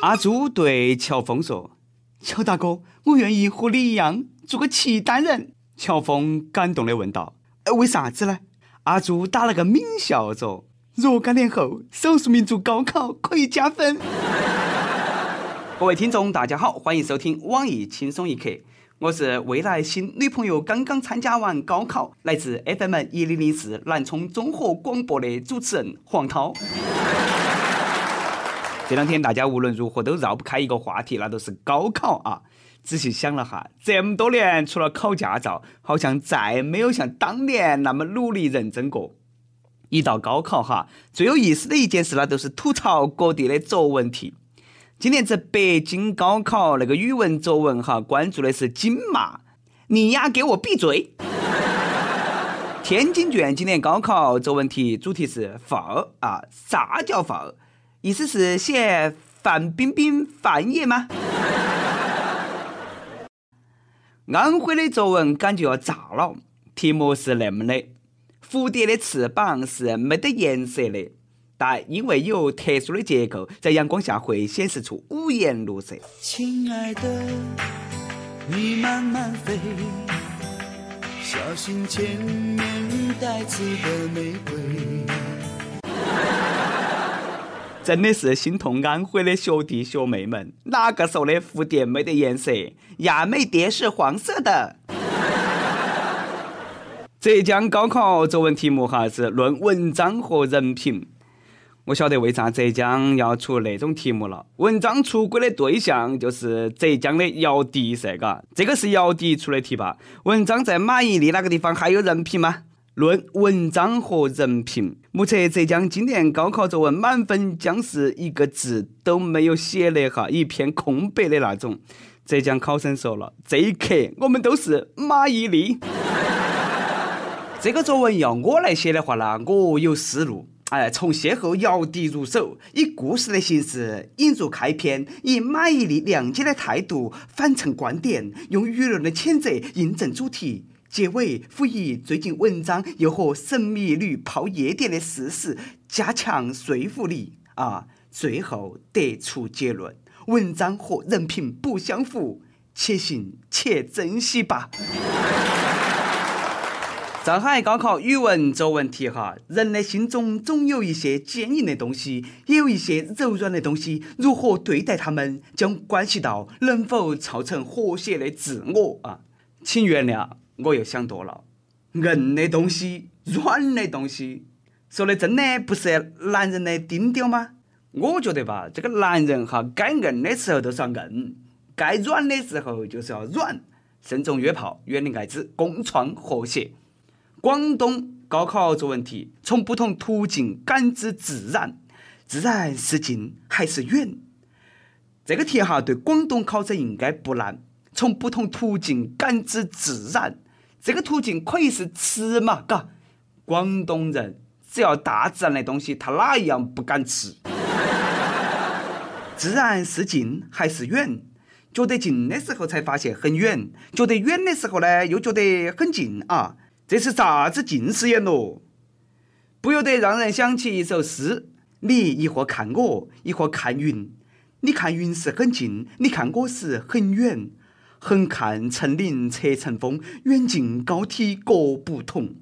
阿朱对乔峰说：“乔大哥，我愿意和你一样做个契丹人。”乔峰感动的问道：“呃，为啥子呢？”阿朱打了个抿笑着：“若干年后，少数民族高考可以加分。”各位听众，大家好，欢迎收听网易轻松一刻。我是未来新女朋友刚刚参加完高考，来自 FM 一零零四南充综合广播的主持人黄涛。这两天大家无论如何都绕不开一个话题，那都是高考啊！仔细想了哈，这么多年除了考驾照，好像再没有像当年那么努力认真过。一到高考哈，最有意思的一件事，那都是吐槽各地的作文题。今年子北京高考那个语文作文哈，关注的是金骂，你丫给我闭嘴！天津卷今年高考作文题主题是“范”啊，啥叫范？意思是写范冰冰范爷吗？安徽的作文感觉要炸了，题目是那么的：蝴蝶的翅膀是没得颜色的。但因为有特殊的结构，在阳光下会显示出五颜六色。亲爱的，你慢慢飞，小心前面带刺的玫瑰。真的是心痛安徽的学弟学妹们，哪个说的蝴蝶没得颜色？亚美蝶是黄色的。浙江高考作文题目哈是论文章和人品。我晓得为啥浙江要出那种题目了。文章出轨的对象就是浙江的姚笛噻，嘎，这个是姚笛出的题吧？文章在马伊琍那个地方还有人品吗？论文章和人品，目测浙江今年高考作文满分将是一个字都没有写的哈，一片空白的那种。浙江考生说了，这一刻我们都是马伊琍。这个作文要我来写的话呢，我有思路。哎，从邂逅姚笛入手，以故事的形式引入开篇，以马伊琍谅解的态度反衬观点，用舆论的谴责印证主题，结尾辅以最近文章又和神秘女泡夜店的事实，加强说服力啊！最后得出结论：文章和人品不相符，且行且珍惜吧。上海高考语文作文题哈，人的心中总有一些坚硬的东西，也有一些柔软的东西，如何对待他们，将关系到能否造成和谐的自我啊！请原谅，我又想多了。硬的东西，软的东西，说的真的不是男人的丁丁吗？我觉得吧，这个男人哈，该硬的时候都是要硬，该软的时候就是要软。慎重约炮，远离艾滋，共创和谐。广东高考作文题：从不同途径感知自然，自然是近还是远？这个题哈，对广东考生应该不难。从不同途径感知自然，这个途径可以是吃嘛？嘎，广东人只要大自然的东西，他哪一样不敢吃？自然是近还是远？觉得近的时候才发现很远，觉得远的时候呢，又觉得很近啊。这是啥子近视眼咯？不由得让人想起一首诗：你一会看我，一会看云。你看云是很近，你看我是很远。横看成岭侧成峰，远近高低各不同。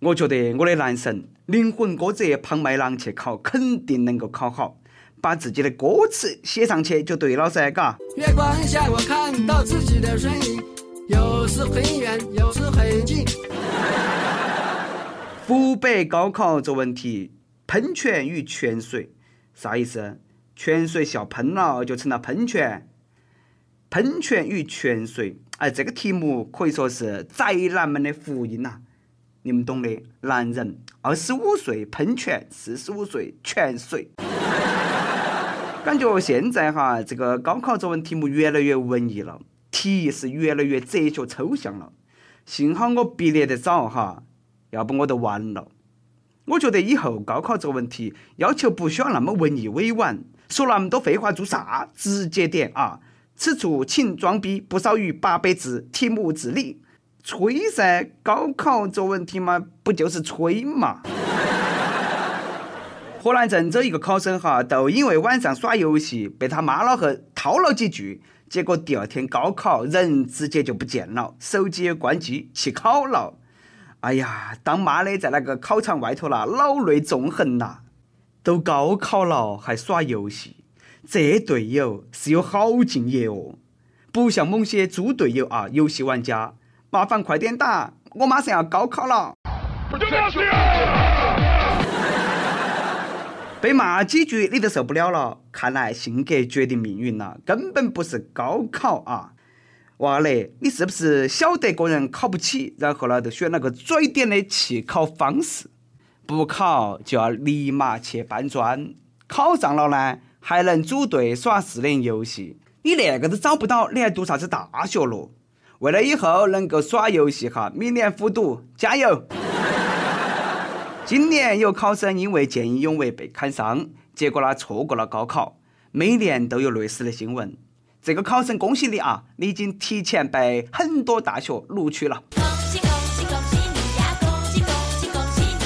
我觉得我的男神灵魂歌者庞麦郎去考，肯定能够考好。把自己的歌词写上去就对了噻，嘎。月光下，我看到自己的身影。有时很远，有时很近。湖北高考作文题：喷泉与泉水，啥意思？泉水笑喷了就成了喷泉。喷泉与泉水，哎，这个题目可以说是宅男们的福音呐！你们懂的，男人二十五岁喷泉，四十五岁泉水。感觉现在哈，这个高考作文题目越来越文艺了。题是越来越哲学抽象了，幸好我毕业得早哈，要不我都完了。我觉得以后高考作文题要求不需要那么文艺委婉，说那么多废话做啥？直接点啊！此处请装逼不少于八百字，题目自理。吹噻，高考作文题嘛，不就是吹嘛？河南郑州一个考生哈，都因为晚上耍游戏被他妈老汉套了几句，结果第二天高考人直接就不见了，手机也关机弃考了。哎呀，当妈的在那个考场外头啦，老泪纵横呐！都高考了还耍游戏，这队友是有好敬业哦，不像某些猪队友啊！游戏玩家，麻烦快点打，我马上要高考了。被骂几句你都受不了了，看来性格决定命运了，根本不是高考啊！娃嘞，你是不是晓得个人考不起，然后呢就选了个拽点的弃考方式？不考就要立马去搬砖，考上了呢还能组队耍四年游戏。你那个都找不到，你还读啥子大学咯？为了以后能够耍游戏哈，明年复读，加油！今年有考生因为见义勇为被砍伤，结果呢错过了高考。每年都有类似的新闻。这个考生恭喜你啊，你已经提前被很多大学录取了。恭喜恭喜恭喜你呀！恭喜恭喜恭喜你！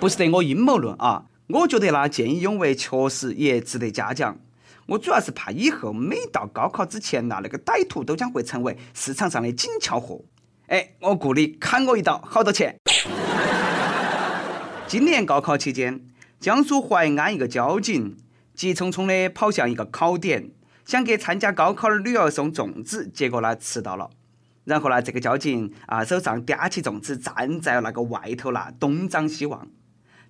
不是得我阴谋论啊，我觉得那见义勇为确实也值得嘉奖。我主要是怕以后每到高考之前呐，那个歹徒都将会成为市场上的紧俏货。哎，我雇你砍我一刀，好多钱？今年高考期间，江苏淮安一个交警急匆匆的跑向一个考点，想给参加高考的女儿送粽子，结果呢迟到了。然后呢，这个交警啊手上掂起粽子，站在那个外头啦，东张西望，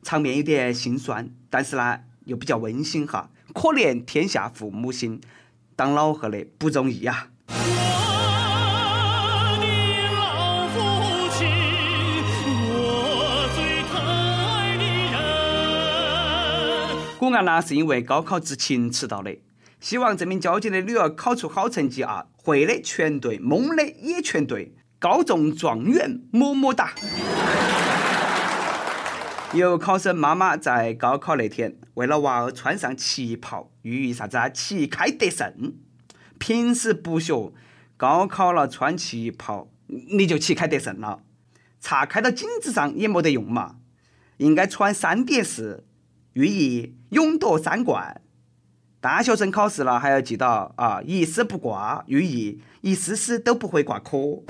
场面有点心酸，但是呢又比较温馨哈。可怜天下父母心，当老贺的不容易呀。案呢是因为高考执勤迟到的，希望这名交警的女儿考出好成绩啊！会的全对，蒙的也全对，高中状元么么哒！有考生妈妈在高考那天为了娃儿穿上旗袍，寓意啥子啊？旗开得胜。平时不学，高考了穿旗袍，你就旗开得胜了。叉开到颈子上也没得用嘛，应该穿三叠式。寓意勇夺三冠，大学生考试了还要记到啊，一丝不挂，寓意一丝丝都不会挂科。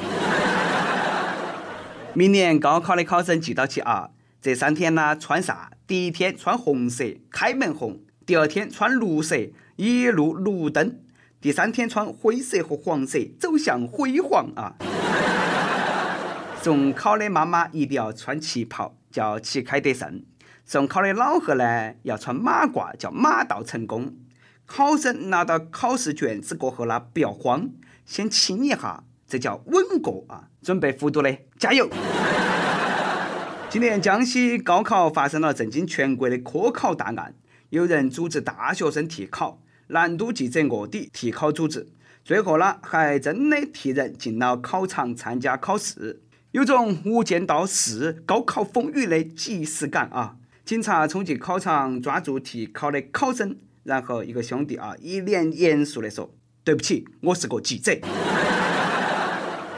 明年高考的考生记到起啊，这三天呢穿啥？第一天穿红色，开门红；第二天穿绿色，一路绿灯；第三天穿灰色和黄色，走向辉煌啊！送考的妈妈一定要穿旗袍，叫旗开得胜。送考的老贺呢，要穿马褂，叫马到成功。考生拿到考试卷子过后呢，不要慌，先亲一下，这叫稳过啊！准备复读的，加油！今年江西高考发生了震惊全国的科考大案，有人组织大学生替考，南都记者卧底替考组织，最后呢，还真的替人进了考场参加考试，有种无间道四高考风雨的即视感啊！警察冲进考场，抓住替考的考生，然后一个兄弟啊，一脸严肃地说：“对不起，我是个记者。”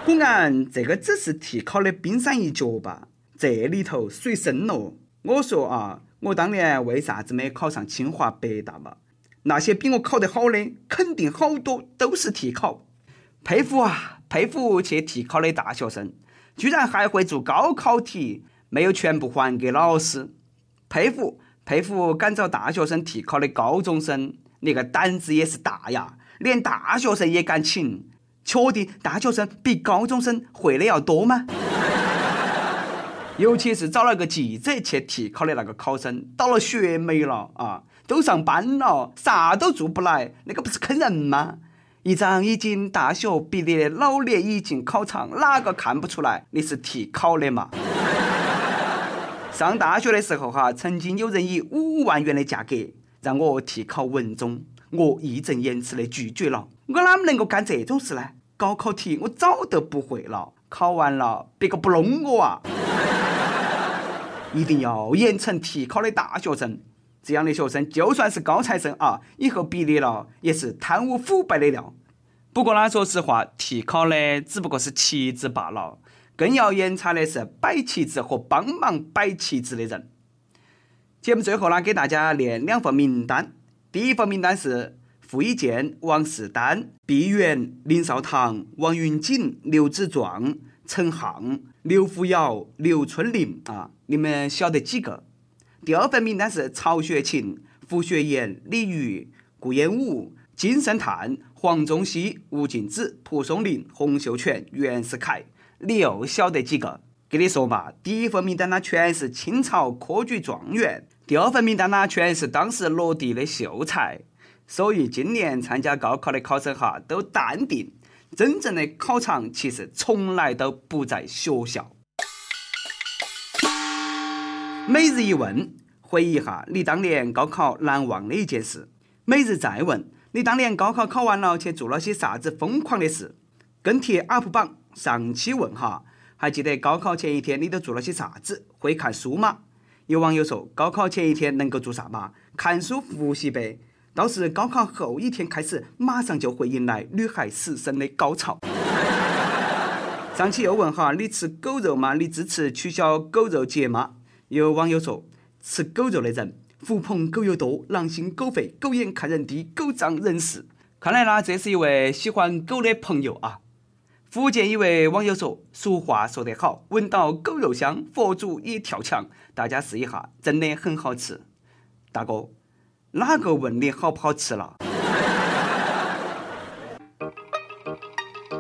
果然，这个只是替考的冰山一角吧？这里头水深了。我说啊，我当年为啥子没考上清华北大嘛？那些比我考得好的，肯定好多都是替考。佩服啊，佩服去替考的大学生，居然还会做高考题，没有全部还给老师。佩服佩服，敢找大学生替考的高中生，你个胆子也是大呀！连大学生也敢请，确定大学生比高中生会的要多吗？尤其是找了个记者去替考的那个考生，倒了血霉了啊！都上班了，啥都做不来，那个不是坑人吗？一张已经大学毕业的老脸一进考场，哪个看不出来你是替考的嘛？上大学的时候哈，曾经有人以五万元的价格让我替考文综，我义正言辞的拒绝了。我哪么能够干这种事呢？高考题我早都不会了，考完了别个不弄我啊！一定要严惩替考的大学生，这样的学生就算是高材生啊，以后毕业了也是贪污腐败的料。不过呢，说实话，替考的只不过是旗子罢了。更要严查的是摆旗子和帮忙摆旗子的人。节目最后呢，给大家念两份名单。第一份名单是傅一健、王世丹、毕源、林少棠、王云锦、刘子壮、陈航、刘福尧、刘春林啊，你们晓得几个？第二份名单是曹雪芹、胡雪岩、李煜、顾炎武、金圣叹、黄宗羲、吴敬梓、蒲松龄、洪秀全、袁世凯，你又晓得几个？给你说嘛，第一份名单呢全是清朝科举状元，第二份名单呢全是当时落地的秀才，所以今年参加高考的考生哈都淡定，真正的考场其实从来都不在学校。每日一问，回忆一下你当年高考难忘的一件事。每日再问，你当年高考考完了去做了些啥子疯狂的事？跟帖 UP 榜上期问哈。还记得高考前一天你都做了些啥子？会看书吗？有网友说，高考前一天能够做啥嘛？看书复习呗。倒是高考后一天开始，马上就会迎来女孩失身的高潮。上期又问哈，你吃狗肉吗？你支持取消狗肉节吗？有网友说，吃狗肉的人，狐朋狗友多，狼心狗肺，狗眼看人低，狗仗人势。看来呢，这是一位喜欢狗的朋友啊。福建一位网友说：“俗话说得好，闻到狗肉香，佛祖也跳墙。大家试一下，真的很好吃。”大哥，哪个问你好不好吃了？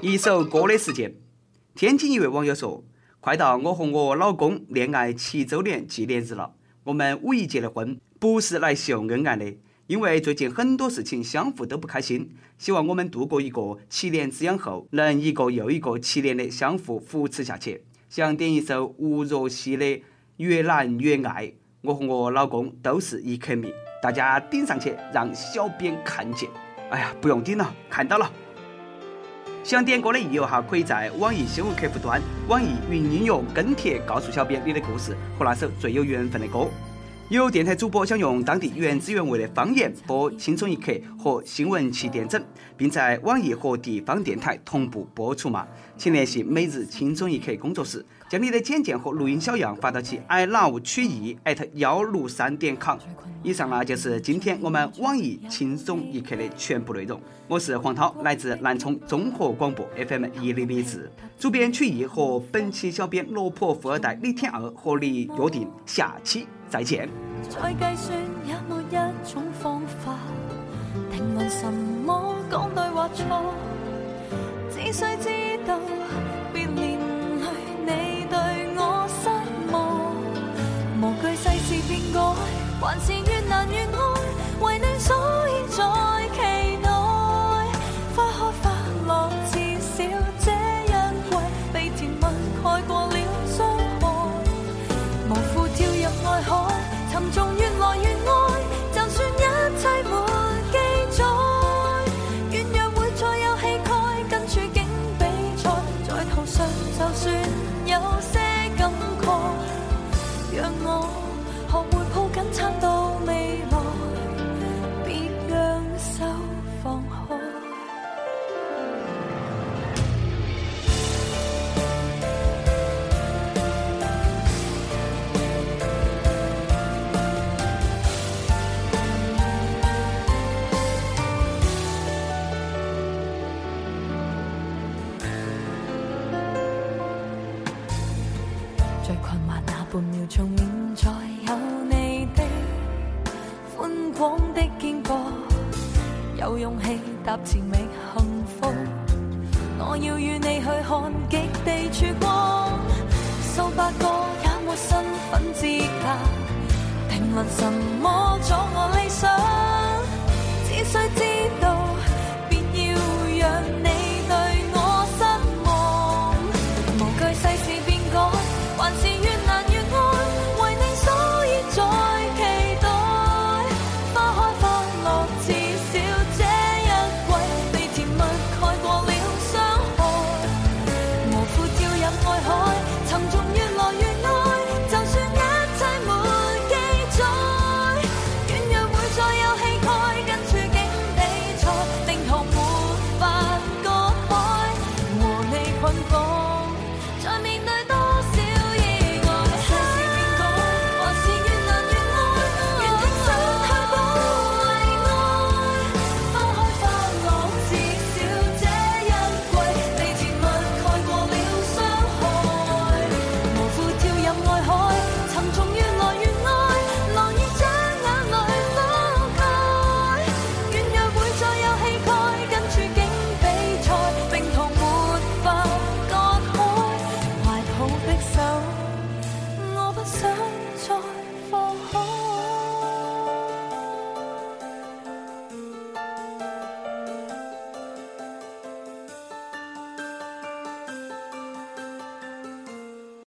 一首歌的时间。天津一位网友说：“快到我和我老公恋爱七周年纪念日了，我们五一结的婚，不是来秀恩爱的。”因为最近很多事情相互都不开心，希望我们度过一个七年之痒后，能一个又一个七年的相互扶持下去。想点一首吴若希的《越难越爱》，我和我老公都是一颗蜜，大家顶上去让小编看见。哎呀，不用顶了，看到了。想点歌的益友哈，可以在网易新闻客户端、网易云音乐跟帖告诉小编你的故事和那首最有缘分的歌。有电台主播想用当地原汁原味的方言播《轻松一刻》和新闻七点整，并在网易和地方电台同步播出吗？请联系每日轻松一刻工作室，将你的简介和录音小样发到其 i love 曲艺 at 幺六三点 com。以上呢就是今天我们网易轻松一刻的全部内容。我是黄涛，来自南充综合广播 FM 一零零四，主编曲艺和本期小编落魄富二代李天二和你约定下期。再见。再计算也没一种方法评论什么讲对或错，只需知道别连累你对我失望，无惧世事变改，还是越难越爱，为你所半秒钟，现在有你的宽广的肩膊，有勇气踏前觅幸福。我要与你去看极地曙光，数百个也没身份资格，评论什么阻我理想，只需知道。